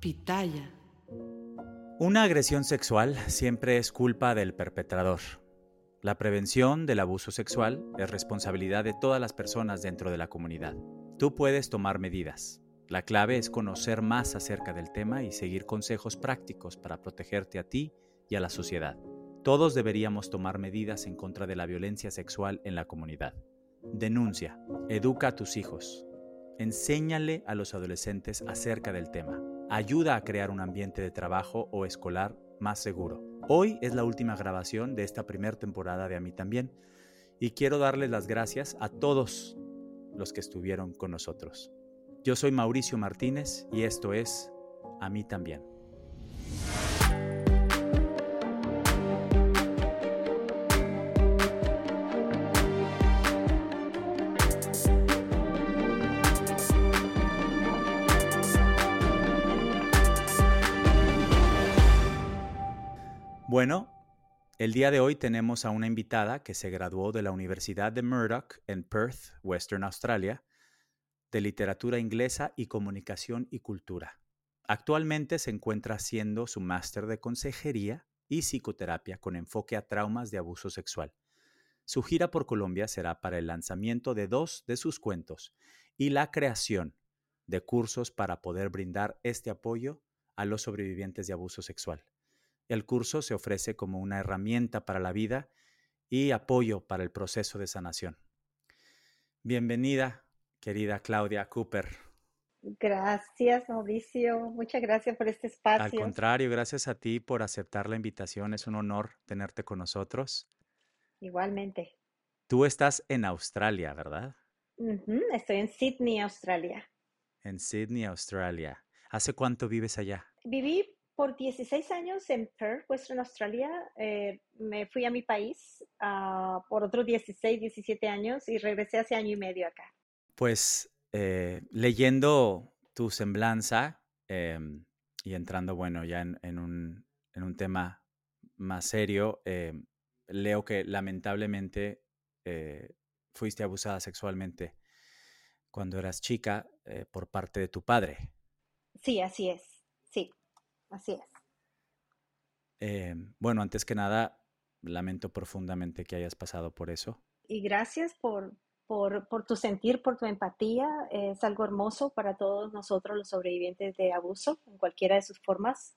Pitaya. Una agresión sexual siempre es culpa del perpetrador. La prevención del abuso sexual es responsabilidad de todas las personas dentro de la comunidad. Tú puedes tomar medidas. La clave es conocer más acerca del tema y seguir consejos prácticos para protegerte a ti y a la sociedad. Todos deberíamos tomar medidas en contra de la violencia sexual en la comunidad. Denuncia. Educa a tus hijos. Enséñale a los adolescentes acerca del tema. Ayuda a crear un ambiente de trabajo o escolar más seguro. Hoy es la última grabación de esta primera temporada de A mí también y quiero darles las gracias a todos los que estuvieron con nosotros. Yo soy Mauricio Martínez y esto es A mí también. Bueno, el día de hoy tenemos a una invitada que se graduó de la Universidad de Murdoch en Perth, Western Australia, de literatura inglesa y comunicación y cultura. Actualmente se encuentra haciendo su máster de consejería y psicoterapia con enfoque a traumas de abuso sexual. Su gira por Colombia será para el lanzamiento de dos de sus cuentos y la creación de cursos para poder brindar este apoyo a los sobrevivientes de abuso sexual. El curso se ofrece como una herramienta para la vida y apoyo para el proceso de sanación. Bienvenida, querida Claudia Cooper. Gracias, Mauricio. Muchas gracias por este espacio. Al contrario, gracias a ti por aceptar la invitación. Es un honor tenerte con nosotros. Igualmente. Tú estás en Australia, ¿verdad? Estoy en Sydney, Australia. En Sydney, Australia. ¿Hace cuánto vives allá? Viví por 16 años en Perth, Western Australia. Eh, me fui a mi país uh, por otros 16, 17 años y regresé hace año y medio acá. Pues eh, leyendo tu semblanza eh, y entrando, bueno, ya en, en, un, en un, tema más serio, eh, leo que lamentablemente fuiste abusada sexualmente cuando eras chica por parte de tu padre. Sí, así es. Sí. Así es. Eh, bueno, antes que nada, lamento profundamente que hayas pasado por eso. Y gracias por, por, por, tu sentir, por tu empatía. Es algo hermoso para todos nosotros, los sobrevivientes de abuso, en cualquiera de sus formas,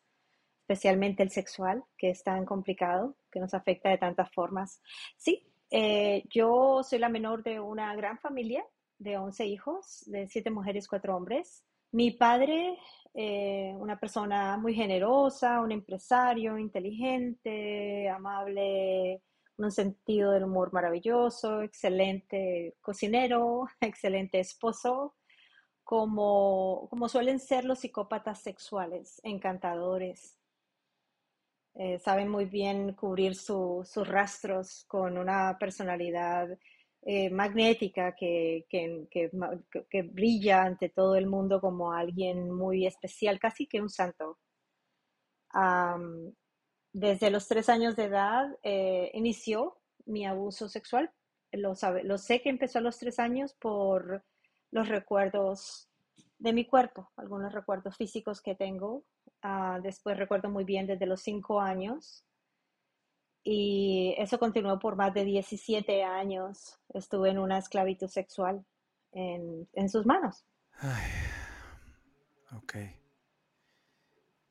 especialmente el sexual, que es tan complicado, que nos afecta de tantas formas. Sí, eh, yo soy la menor de una gran familia de 11 hijos, de 7 mujeres, 4 hombres. Mi padre eh, una persona muy generosa, un empresario inteligente, amable, un sentido del humor maravilloso, excelente cocinero, excelente esposo, como, como suelen ser los psicópatas sexuales, encantadores. Eh, saben muy bien cubrir sus rastros con una personalidad eh, magnética que, que, que, brilla ante todo el mundo como alguien muy especial, casi que un santo. desde los tres años de edad eh, inició mi abuso sexual. Lo, sabe, lo sé que empezó a los tres años por los recuerdos de mi cuerpo, algunos recuerdos físicos que tengo. Ah, después recuerdo muy bien desde los cinco años y eso continuó por más de 17 años. Estuve en una esclavitud sexual en, en sus manos. Ay, ok.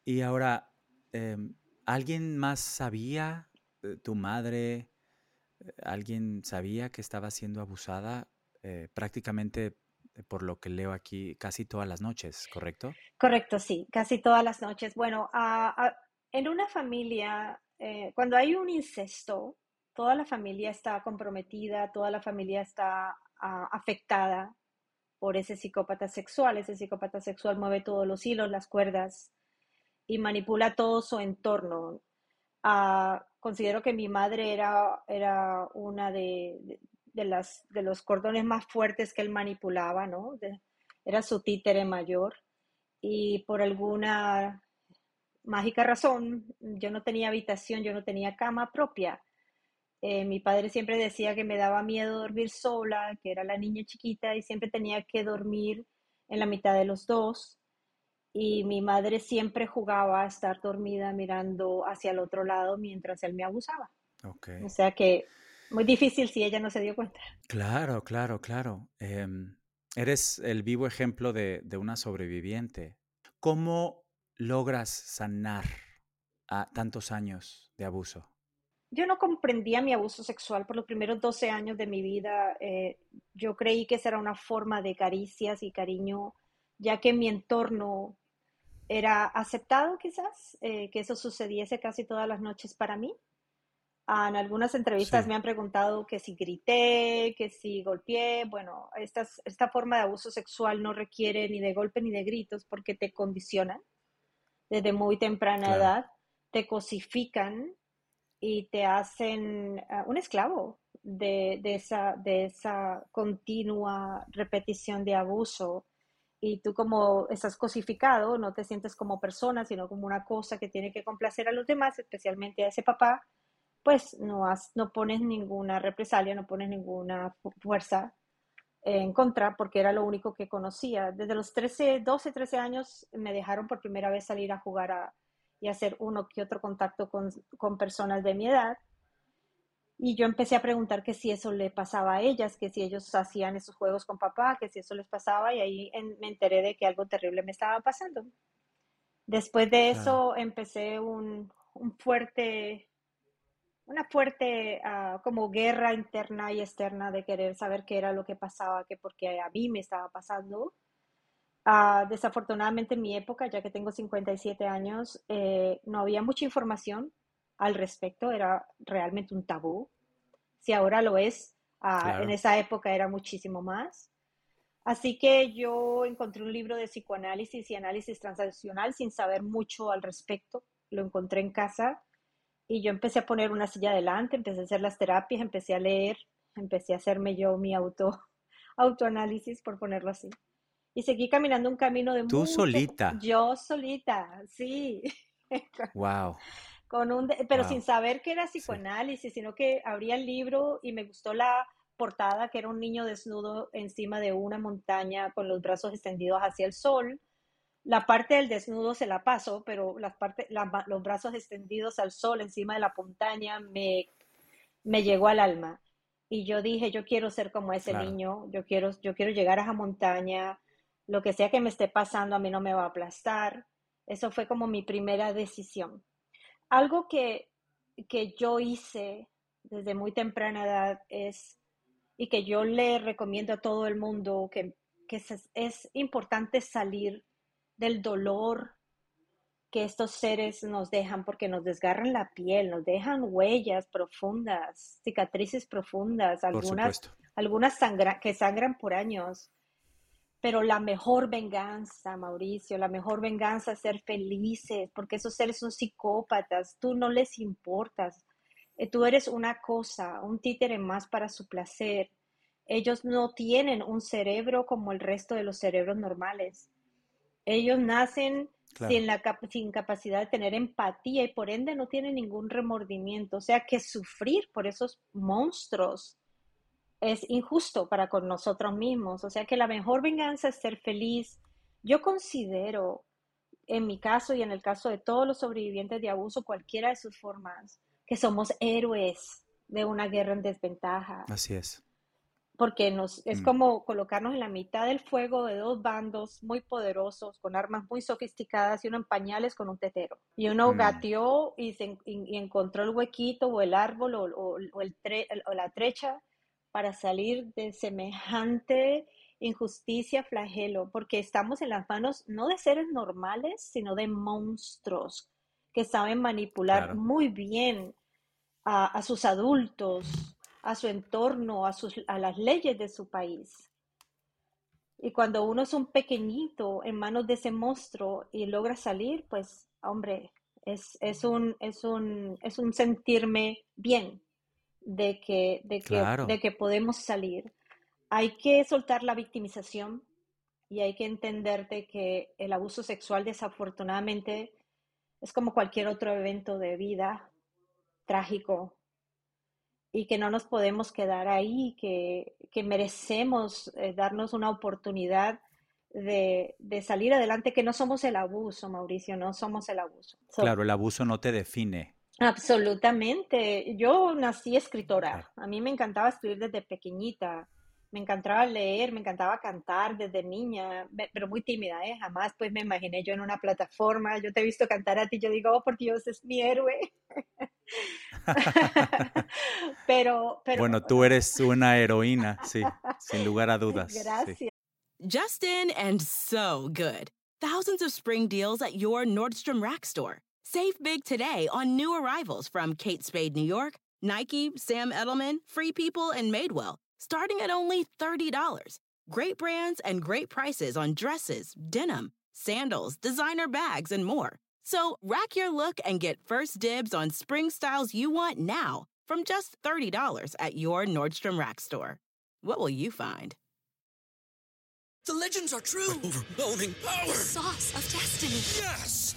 Y ahora, eh, ¿alguien más sabía, eh, tu madre, eh, alguien sabía que estaba siendo abusada eh, prácticamente por lo que leo aquí casi todas las noches, ¿correcto? Correcto, sí, casi todas las noches. Bueno, uh, uh, en una familia eh, cuando hay un incesto, toda la familia está comprometida, toda la familia está uh, afectada por ese psicópata sexual. Ese psicópata sexual mueve todos los hilos, las cuerdas y manipula todo su entorno. Uh, considero que mi madre era, era una de, de, de, las, de los cordones más fuertes que él manipulaba, ¿no? De, era su títere mayor y por alguna mágica razón, yo no tenía habitación, yo no tenía cama propia. Eh, mi padre siempre decía que me daba miedo dormir sola, que era la niña chiquita y siempre tenía que dormir en la mitad de los dos y mi madre siempre jugaba a estar dormida mirando hacia el otro lado mientras él me abusaba. Okay. O sea que muy difícil si ella no se dio cuenta. Claro, claro, claro. Em, eres el vivo ejemplo de, de una sobreviviente. ¿Cómo logras sanar a tantos años de abuso? Yo no comprendía mi abuso sexual por los primeros 12 años de mi vida. Eh, yo creí que esa era una forma de caricias y cariño, ya que mi entorno era aceptado quizás, eh, que eso sucediese casi todas las noches para mí. Ah, en algunas entrevistas Sí. me han preguntado que si grité, que si golpeé. Bueno, estas- esta forma de abuso sexual no requiere ni de golpe ni de gritos porque te condicionan desde muy temprana Claro. edad, te cosifican y te hacen ah, un esclavo de, de esa, de esa continua repetición de abuso. Y tú como estás cosificado, no te sientes como persona, sino como una cosa que tiene que complacer a los demás, especialmente a ese papá, pues no, has, no pones ninguna represalia, no pones ninguna fu- fuerza en contra, porque era lo único que conocía. Desde los 13, 12, 13 años me dejaron por primera vez salir a jugar a, y hacer uno que otro contacto con, con personas de mi edad. Y yo empecé a preguntar que si eso le pasaba a ellas, que si ellos hacían esos juegos con papá, que si eso les pasaba, y ahí en- me enteré de que algo terrible me estaba pasando. Después de eso empecé un, un fuerte, una fuerte ah, como guerra interna y externa de querer saber qué era lo que pasaba, que porque a mí me estaba pasando. Ah, desafortunadamente en mi época, ya que tengo 57 años, eh, no había mucha información al respecto, era realmente un tabú. Si ahora lo es, ah, en esa época era muchísimo más. Así que yo encontré un libro de psicoanálisis y análisis transaccional sin saber mucho al respecto. Lo encontré en casa y yo empecé a poner una silla adelante, empecé a hacer las terapias, empecé a leer, empecé a hacerme yo mi auto, autoanálisis, por ponerlo así. Y seguí caminando un camino de Tú mucho, solita. yo solita, sí, Wow. con un, pero sin saber que era Sí. psicoanálisis, sino que abría el libro y me gustó la portada, que era un niño desnudo encima de una montaña con los brazos extendidos hacia el sol. La parte del desnudo se la paso, pero las parte, la los brazos extendidos al sol encima de la montaña me, me llegó al alma. Y yo dije, yo quiero ser como ese Claro. niño, yo quiero, yo quiero llegar a esa montaña, lo que sea que me esté pasando a mí no me va a aplastar. Eso fue como mi primera decisión. Algo que, que yo hice desde muy temprana edad es, y que yo le recomiendo a todo el mundo, que, que es, es importante salir del dolor que estos seres nos dejan porque nos desgarran la piel, nos dejan huellas profundas, cicatrices profundas, algunas, algunas sangra- que sangran por años. Pero la mejor venganza, Mauricio, la mejor venganza es ser felices, porque esos seres son psicópatas, tú no les importas, Eh, tú eres una cosa, un títere más para su placer. Ellos no tienen un cerebro como el resto de los cerebros normales. Ellos nacen Claro. sin la sin capacidad de tener empatía y por ende no tienen ningún remordimiento. O sea que sufrir por esos monstruos es injusto para con nosotros mismos. O sea que la mejor venganza es ser feliz. Yo considero, en mi caso y en el caso de todos los sobrevivientes de abuso, cualquiera de sus formas, que somos héroes de una guerra en desventaja Así es. Porque nos, es Mm. como colocarnos en la mitad del fuego de dos bandos muy poderosos, con armas muy sofisticadas y uno en pañales con un tetero. Y uno Mm. gateó y, se, y- y encontró el huequito o el árbol o, o- o el tre- o la trecha para salir de semejante injusticia, flagelo, porque estamos en las manos no de seres normales, sino de monstruos que saben manipular Claro. muy bien a, a sus adultos, a su entorno, a, sus, a las leyes de su país. Y cuando uno es un pequeñito en manos de ese monstruo y logra salir, pues, hombre, es, es un, es un, es un sentirme bien de que, de que, Claro. de que podemos salir. Hay que soltar la victimización y hay que entender de que el abuso sexual desafortunadamente es como cualquier otro evento de vida trágico y que no nos podemos quedar ahí, que, que merecemos eh, darnos una oportunidad de, de, salir adelante, que no somos el abuso, Mauricio, no somos el abuso. claro, el abuso no te define. Absolutamente. Yo nací escritora. A mí me encantaba escribir desde pequeñita. Me encantaba leer, me encantaba cantar desde niña, pero muy tímida, ¿eh? Jamás pues me imaginé yo en una plataforma. Yo te he visto cantar a ti, yo digo, oh, por Dios, es mi héroe. pero, pero... Bueno, tú eres una heroína, sí, sin lugar a dudas. Gracias. Sí. Justin and so good. Thousands of spring deals at your Nordstrom Rack store. Save big today on new arrivals from Kate Spade New York, Nike, Sam Edelman, Free People, and Madewell, starting at only $30. Great brands and great prices on dresses, denim, sandals, designer bags, and more. So rack your look and get first dibs on spring styles you want now from just $30 at your Nordstrom Rack store. What will you find? The legends are true. overwhelming power! The sauce of destiny. Yes!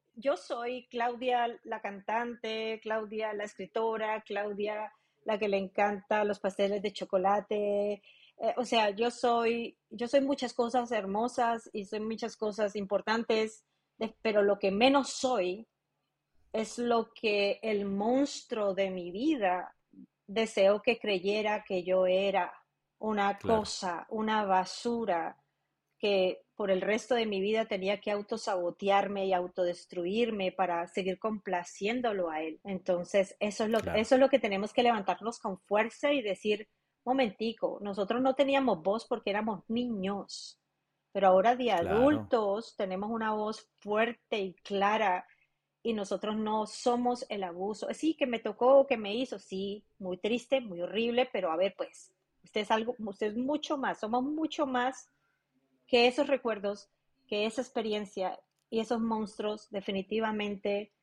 yo soy Claudia la cantante, Claudia la escritora, Claudia la que le encanta los pasteles de chocolate. Eh, o sea, yo soy, yo soy muchas cosas hermosas y soy muchas cosas importantes, pero lo que menos soy es lo que el monstruo de mi vida deseó que creyera que yo era. Una cosa, una basura, que por el resto de mi vida tenía que autosabotearme y autodestruirme para seguir complaciéndolo a él. Entonces, eso es lo, eso es lo que tenemos que levantarnos con fuerza y decir, momentico, nosotros no teníamos voz porque éramos niños, pero ahora de adultos tenemos una voz fuerte y clara y nosotros no somos el abuso. Sí, que me tocó, que me hizo, sí, muy triste, muy horrible, pero a ver, pues, usted es algo, usted es mucho más, somos mucho más que esos recuerdos, que esa experiencia y esos monstruos definitivamente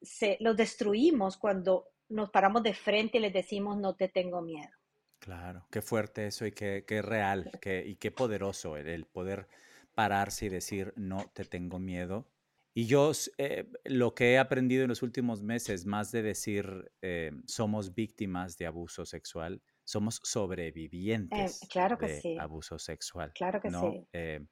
se, los destruimos cuando nos paramos de frente y les decimos no te tengo miedo. Claro, qué fuerte eso y qué, qué real qué, y qué poderoso el, poder pararse y decir no te tengo miedo. Y yo eh, lo que he aprendido en los últimos meses, más de decir eh, somos víctimas de abuso sexual, somos eh, sobrevivientes claro que de sí. abuso sexual. Claro que ¿no? sí. Eh,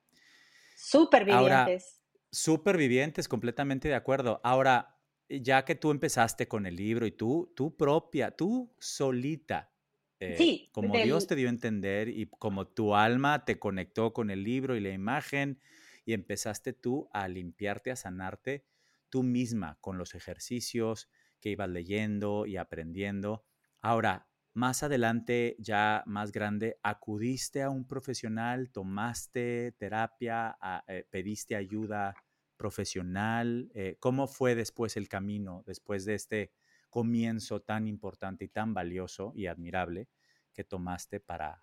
supervivientes. supervivientes, completamente de acuerdo. Ahora, ya que tú empezaste con el libro y tú, tú propia, tú solita, eh, sí, como Dios te dio a entender y como tu alma te conectó con el libro y la imagen y empezaste tú a limpiarte, a sanarte tú misma con los ejercicios que ibas leyendo y aprendiendo. Ahora, más adelante, ya más grande, acudiste a un profesional, tomaste terapia, eh, pediste ayuda profesional. Eh, ¿Cómo fue después el camino, después de este comienzo tan importante y tan valioso y admirable que tomaste para,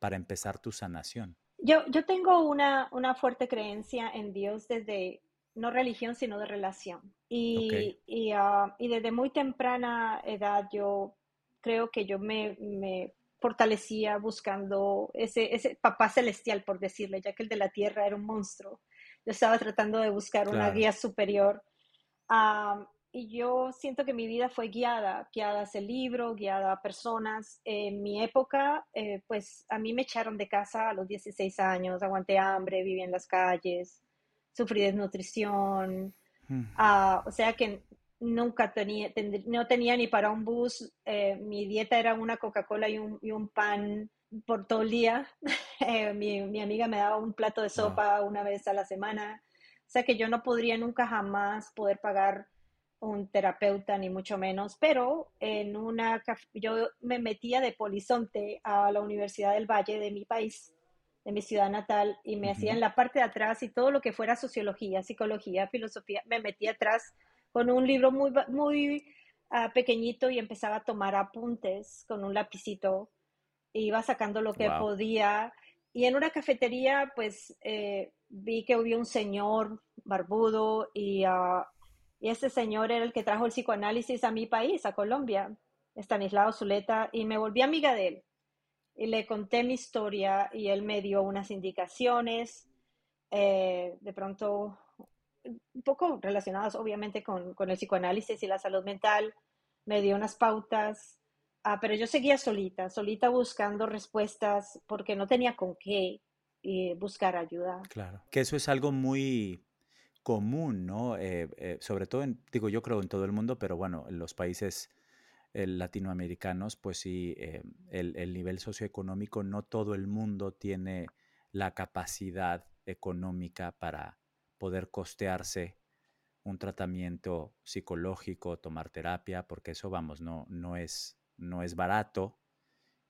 para empezar tu sanación? Yo, yo tengo una, una fuerte creencia en Dios desde, no religión, sino de relación. Y, y, ah, y desde muy temprana edad yo creo que yo me, me fortalecía buscando ese, ese papá celestial, por decirle, ya que el de la tierra era un monstruo. Yo estaba tratando de buscar una guía superior. y yo siento que mi vida fue guiada, guiada a ese libro, guiada a personas. En mi época, eh, pues a mí me echaron de casa a los 16 años, aguanté hambre, viví en las calles, sufrí desnutrición. Mm. Ah, o sea que nunca tenía, no tenía ni para un bus, eh, mi dieta era una Coca-Cola y un, y un, pan por todo el día. Eh, mi, mi, amiga me daba un plato de sopa una vez a la semana. O sea que yo no podría nunca jamás poder pagar un terapeuta, ni mucho menos, pero en una, yo me metía de polizonte a la Universidad del Valle de mi país, de mi ciudad natal, y me hacía en la parte de atrás y todo lo que fuera sociología, psicología, filosofía, me metía atrás con un libro muy, muy uh, pequeñito y empezaba a tomar apuntes con un lapicito. E iba sacando lo que podía y en una cafetería, pues eh, vi que había un señor barbudo y, uh, y ese señor era el que trajo el psicoanálisis a mi país, a Colombia, Estanislao Zuleta, y me volví amiga de él. Y le conté mi historia y él me dio unas indicaciones, eh, de pronto un poco relacionadas obviamente con, con, el psicoanálisis y la salud mental, me dio unas pautas Ah, pero yo seguía solita, solita buscando respuestas porque no tenía con qué eh, buscar ayuda. Claro, que eso es algo muy común, ¿no? Eh, eh, sobre todo, digo, yo creo en todo el mundo, pero bueno, en los países latinoamericanos, pues sí, el, el, nivel socioeconómico, no todo el mundo tiene la capacidad económica para poder costearse un tratamiento psicológico, tomar terapia, porque eso, vamos, no, no es no es barato,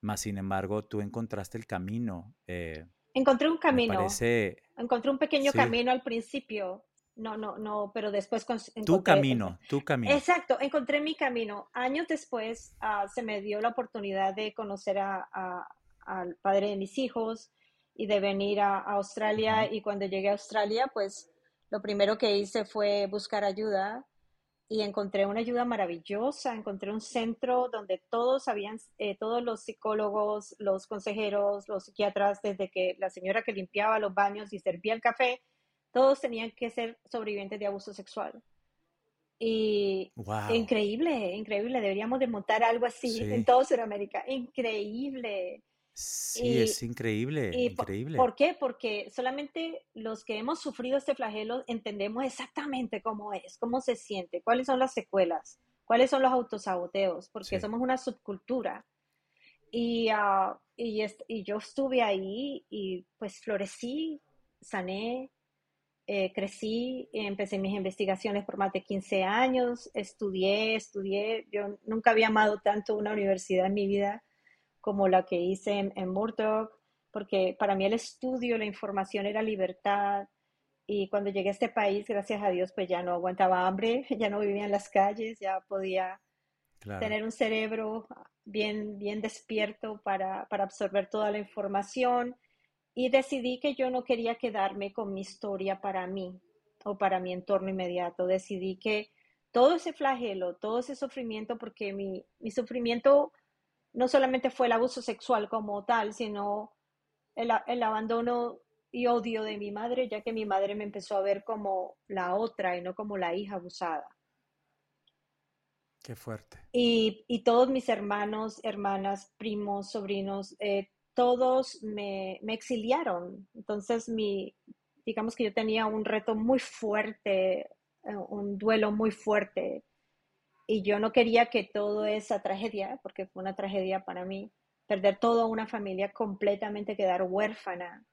más sin embargo tú encontraste el camino. Eh, encontré un camino. Parece... Encontré un pequeño camino al principio. No, no, no, pero después... tu camino, tu camino. Exacto, encontré mi camino. Años después ah, se me dio la oportunidad de conocer al padre de mis hijos y de venir a, Australia. Y cuando llegué a Australia, pues lo primero que hice fue buscar ayuda y encontré una ayuda maravillosa, encontré un centro donde todos habían, eh, todos los psicólogos, los consejeros, los psiquiatras, desde que la señora que limpiaba los baños y servía el café, todos tenían que ser sobrevivientes de abuso sexual. Y increíble, increíble, deberíamos de montar algo así en toda Sudamérica, increíble. Sí, es increíble, increíble. ¿Por qué? Porque solamente los que hemos sufrido este flagelo entendemos exactamente cómo es, cómo se siente, cuáles son las secuelas, cuáles son los autosaboteos, porque somos una subcultura. Y, uh, y, y, yo estuve ahí y pues florecí, sané, eh, crecí, empecé mis investigaciones por más de 15 años, estudié, estudié, yo nunca había amado tanto una universidad en mi vida como la que hice en, Murdoch, porque para mí el estudio, la información era libertad. Y cuando llegué a este país, gracias a Dios, pues ya no aguantaba hambre, ya no vivía en las calles, ya podía tener un cerebro bien, bien despierto para, para absorber toda la información. Y decidí que yo no quería quedarme con mi historia para mí o para mi entorno inmediato. Decidí que todo ese flagelo, todo ese sufrimiento, porque mi, mi sufrimiento no solamente fue el abuso sexual como tal, sino el, abandono y odio de mi madre, ya que mi madre me empezó a ver como la otra y no como la hija abusada. Qué fuerte. Y, todos mis hermanos, hermanas, primos, sobrinos, eh, todos me, me, exiliaron. Entonces, mi, digamos que yo tenía un reto muy fuerte, eh, un duelo muy fuerte y yo no quería que toda esa tragedia, porque fue una tragedia para mí, perder toda una familia completamente, quedar huérfana.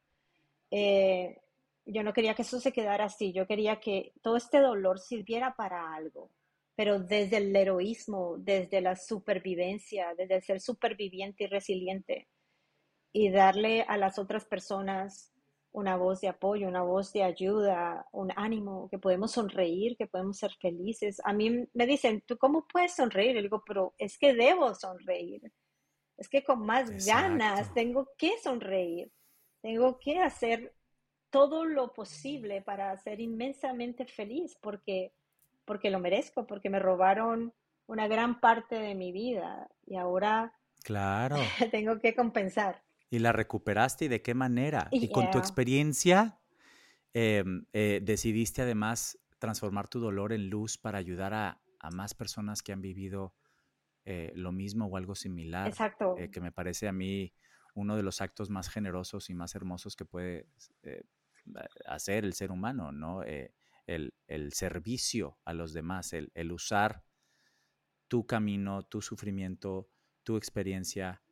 Eh, yo no quería que eso se quedara así, yo quería que todo este dolor sirviera para algo, pero desde el heroísmo, desde la supervivencia, desde el ser superviviente y resiliente, y darle a las otras personas una voz de apoyo, una voz de ayuda, un ánimo, que podemos sonreír, que podemos ser felices. A mí me dicen, ¿tú cómo puedes sonreír? Y digo, pero es que debo sonreír. Es que con más ganas tengo que sonreír. Tengo que hacer todo lo posible para ser inmensamente feliz porque, porque lo merezco, porque me robaron una gran parte de mi vida y ahora claro. tengo que compensar. ¿Y la recuperaste y de qué manera? Y con tu experiencia em, eh, decidiste además transformar tu dolor en luz para ayudar a, más personas que han vivido eh, lo mismo o algo similar. Exacto. Eh, que me parece a mí uno de los actos más generosos y más hermosos que puede hacer el ser humano, ¿no? El, el, servicio a los demás, el, el usar tu camino, tu sufrimiento, tu experiencia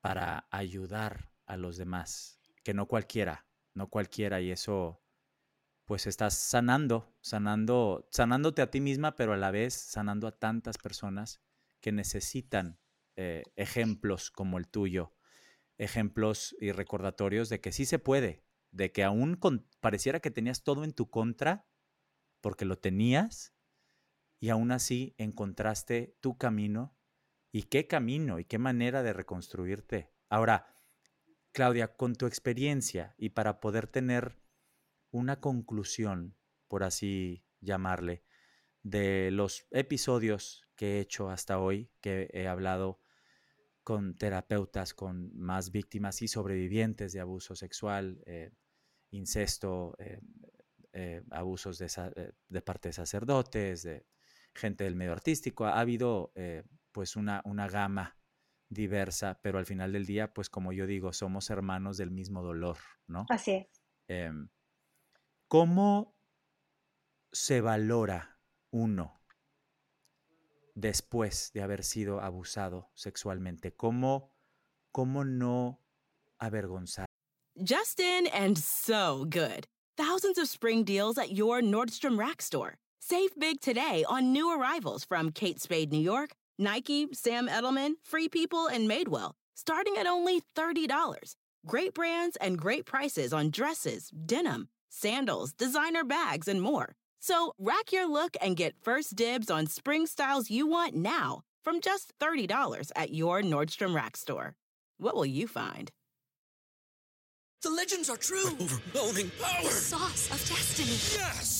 para ayudar a los demás, que no cualquiera, no cualquiera, y eso pues estás sanando, sanando, sanándote a ti misma, pero a la vez sanando a tantas personas que necesitan eh, ejemplos como el tuyo, ejemplos y recordatorios de que sí se puede, de que aún pareciera que tenías todo en tu contra, porque lo tenías, y aún así encontraste tu camino y qué camino y qué manera de reconstruirte. Ahora, Claudia, con tu experiencia y para poder tener una conclusión, por así llamarle, de los episodios que he hecho hasta hoy, que he hablado con terapeutas, con más víctimas y sobrevivientes de abuso sexual, eh, incesto, eh, eh, abusos de, de, parte de sacerdotes, de gente del medio artístico. Ha habido pues una, una gama diversa, pero al final del día, pues como yo digo, somos hermanos del mismo dolor, ¿no? Así es. Em, ¿Cómo se valora uno después de haber sido abusado sexualmente? ¿Cómo, cómo no avergonzar? Justin and so good. Thousands of spring deals at your Nordstrom Rack store. Save big today on new arrivals from Kate Spade New York, Nike, Sam Edelman, Free People, and Madewell, starting at only $30. Great brands and great prices on dresses, denim, sandals, designer bags, and more. So rack your look and get first dibs on spring styles you want now from just $30 at your Nordstrom Rack store. What will you find? The legends are true. overwhelming power! The sauce of destiny. Yes!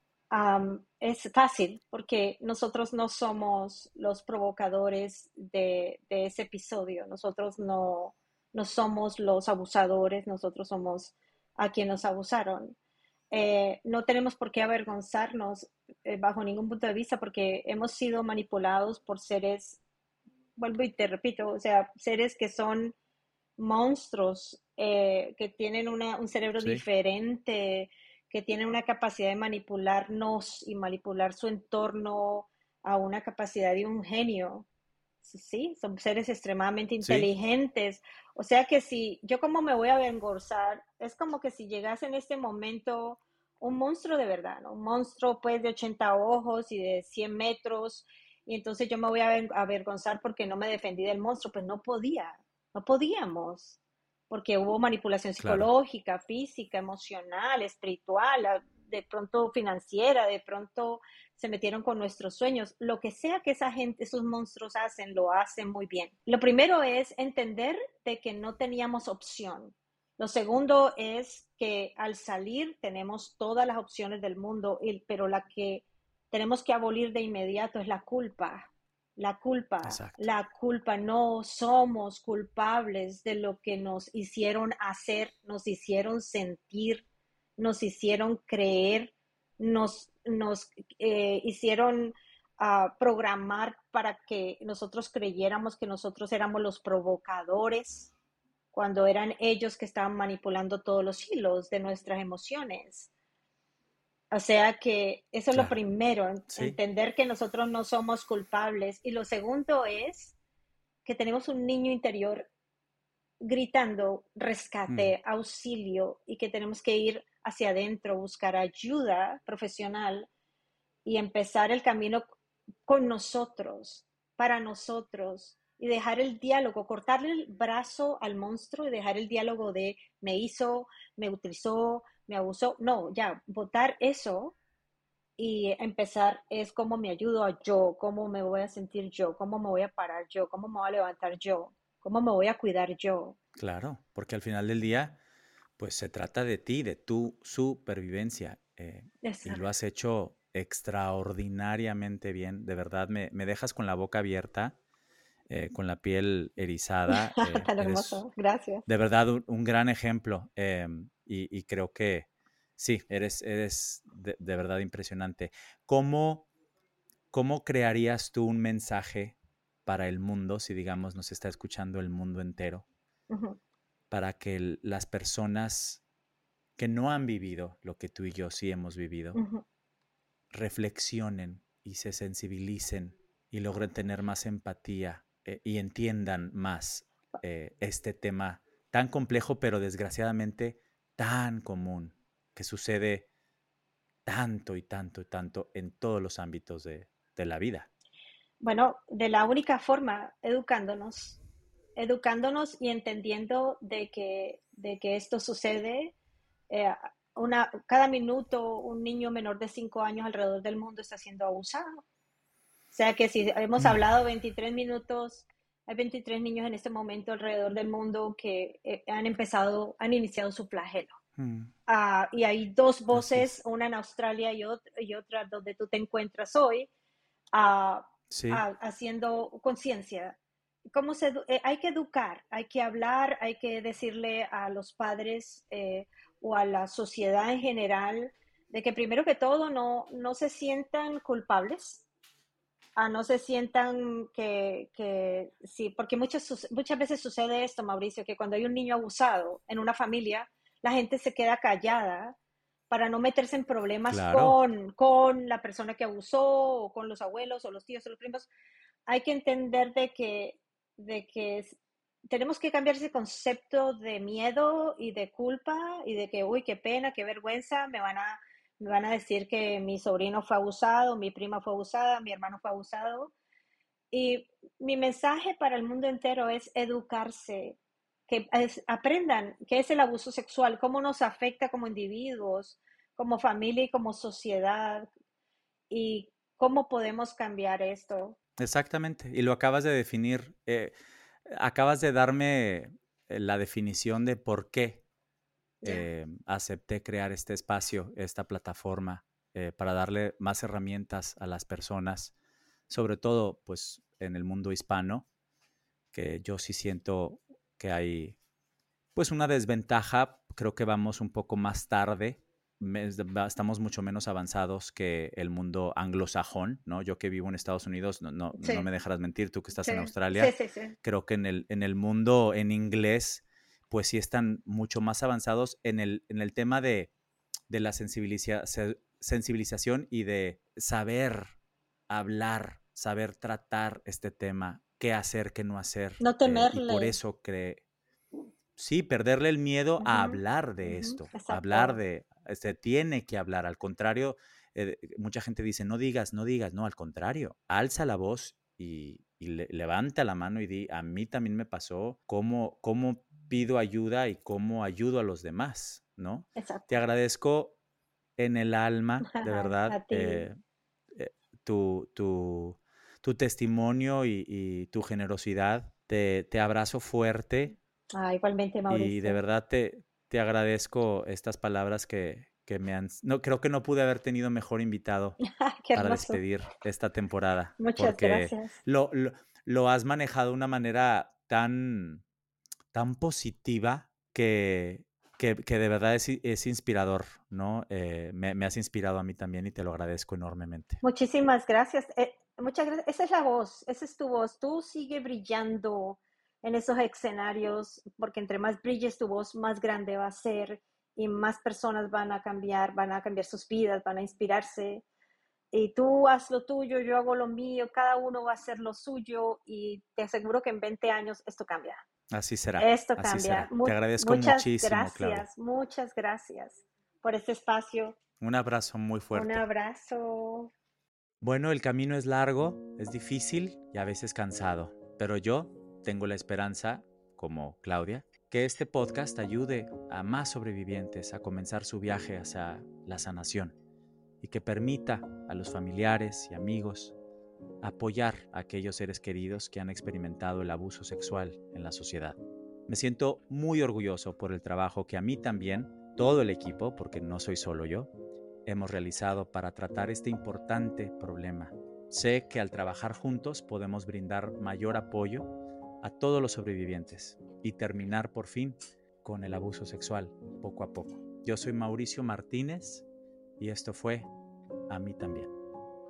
Sí. es fácil porque nosotros no somos los provocadores de, ese episodio, nosotros no, no, somos los abusadores, nosotros somos a quienes nos abusaron. Eh, no tenemos por qué avergonzarnos eh, bajo ningún punto de vista porque hemos sido manipulados por seres, vuelvo y te repito, o sea, seres que son monstruos, eh, que tienen un cerebro diferente, que tienen una capacidad de manipularnos y manipular su entorno a una capacidad de un genio. Sí, son seres extremadamente inteligentes. O sea que si yo como me voy a avergonzar, es como que si llegase en este momento un monstruo de verdad, ¿no? un monstruo pues de 80 ojos y de 100 metros, y entonces yo me voy a avergonzar porque no me defendí del monstruo, pues no podía, no podíamos porque hubo manipulación psicológica, física, emocional, espiritual, de pronto financiera, de pronto se metieron con nuestros sueños. Lo que sea que esa gente, esos monstruos hacen, lo hacen muy bien. Lo primero es entender de que no teníamos opción. Lo segundo es que al salir tenemos todas las opciones del mundo, pero la que tenemos que abolir de inmediato es la culpa la culpa, la culpa, no somos culpables de lo que nos hicieron hacer, nos hicieron sentir, nos hicieron creer, nos, nos eh, hicieron ah, programar para que nosotros creyéramos que nosotros éramos los provocadores cuando eran ellos que estaban manipulando todos los hilos de nuestras emociones. O sea que eso es lo primero, entender que nosotros no somos culpables. Y lo segundo es que tenemos un niño interior gritando rescate, mm. auxilio, y que tenemos que ir hacia adentro, buscar ayuda profesional y empezar el camino con nosotros, para nosotros, y dejar el diálogo, cortarle el brazo al monstruo y dejar el diálogo de me hizo, me utilizó, me abusó. No, ya, votar eso y empezar es cómo me ayudo a yo, cómo me voy a sentir yo, cómo me voy a parar yo, cómo me voy a levantar yo, cómo me voy a cuidar yo. Claro, porque al final del día, pues se trata de ti, de tu supervivencia. Eh, y lo has hecho extraordinariamente bien. De verdad, me, dejas con la boca abierta. Eh, con la piel erizada. Eh, Tan hermoso, gracias. De verdad, un, gran ejemplo. Em, y, creo que sí, eres, eres de, verdad impresionante. ¿Cómo, ¿Cómo crearías tú un mensaje para el mundo, si digamos nos está escuchando el mundo entero, para que las personas que no han vivido lo que tú y yo sí hemos vivido, reflexionen y se sensibilicen y logren tener más empatía eh, y entiendan más eh, este tema tan complejo, pero desgraciadamente tan común que sucede tanto y tanto y tanto en todos los ámbitos de, de la vida. Bueno, de la única forma, educándonos, educándonos y entendiendo de que, de que esto sucede. Eh, una, cada minuto un niño menor de 5 años alrededor del mundo está siendo abusado. O sea que si hemos mm. hablado 23 minutos, hay 23 niños en este momento alrededor del mundo que eh, han empezado, han iniciado su flagelo. Mm. Ah, y hay dos voces, una en Australia y, y, otra donde tú te encuentras hoy, uh, haciendo conciencia. ¿Cómo se, eh, hay que educar, hay que hablar, hay que decirle a los padres eh, o a la sociedad en general de que primero que todo no, no se sientan culpables, a no se sientan que, que sí, porque muchas, muchas veces sucede esto, Mauricio, que cuando hay un niño abusado en una familia, la gente se queda callada para no meterse en problemas con, con la persona que abusó o con los abuelos o los tíos o los primos. Hay que entender de que, de que tenemos que cambiar ese concepto de miedo y de culpa y de que, uy, qué pena, qué vergüenza, me van a, me van a decir que mi sobrino fue abusado, mi prima fue abusada, mi hermano fue abusado. Y mi mensaje para el mundo entero es educarse, que aprendan qué es el abuso sexual, cómo nos afecta como individuos, como familia y como sociedad, y cómo podemos cambiar esto. Exactamente, y lo acabas de definir, eh, acabas de darme eh, la definición de por qué eh, acepté crear este espacio, esta plataforma, para darle más herramientas a las personas, sobre todo pues en el mundo hispano, que yo sí siento que hay pues una desventaja, creo que vamos un poco más tarde, estamos mucho menos avanzados que el mundo anglosajón, ¿no? Yo que vivo en Estados Unidos, no, no, no me dejarás mentir, tú que estás en Australia, creo que en el, en el mundo en inglés, pues sí están mucho más avanzados en el, en el tema de, de la sensibilización y de saber hablar, saber tratar este tema qué hacer, qué no hacer. No temerle. Eh, y por eso cree. Sí, perderle el miedo a hablar de esto, hablar de, se este, tiene que hablar, al contrario, eh, mucha gente dice, no digas, no digas, no, al contrario, alza la voz y, levanta la mano y di, a mí también me pasó, cómo, cómo pido ayuda y cómo ayudo a los demás, ¿no? Te agradezco en el alma, de verdad, eh, tu, tu, tu testimonio y, tu generosidad. Te, abrazo fuerte. Ah, igualmente, Mauricio. Y de verdad te, te agradezco estas palabras que, me han... No, creo que no pude haber tenido mejor invitado para despedir esta temporada. Muchas gracias. Lo, lo, has manejado de una manera tan, tan positiva que, que, de verdad es, inspirador, ¿no? Eh, me, has inspirado a mí también y te lo agradezco enormemente. Muchísimas gracias. Eh, muchas gracias. Esa es la voz, esa es tu voz. Tú sigue brillando en esos escenarios, porque entre más brilles tu voz, más grande va a ser y más personas van a cambiar, van a cambiar sus vidas, van a inspirarse. Y tú haz lo tuyo, yo hago lo mío, cada uno va a hacer lo suyo y te aseguro que en 20 años esto cambia. Así será. Esto cambia. Te agradezco muchas muchísimo. Gracias, muchas gracias por este espacio. Un abrazo muy fuerte. Un abrazo. Bueno, el camino es largo, es difícil y a veces cansado, pero yo tengo la esperanza, como Claudia, que este podcast ayude a más sobrevivientes a comenzar su viaje hacia la sanación y que permita a los familiares y amigos apoyar a aquellos seres queridos que han experimentado el abuso sexual en la sociedad. Me siento muy orgulloso por el trabajo que a mí también, todo el equipo, porque no soy solo yo, hemos realizado para tratar este importante problema. Sé que al trabajar juntos podemos brindar mayor apoyo a todos los sobrevivientes y terminar por fin con el abuso sexual poco a poco. Yo soy Mauricio Martínez y esto fue a mí también.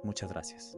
Muchas gracias.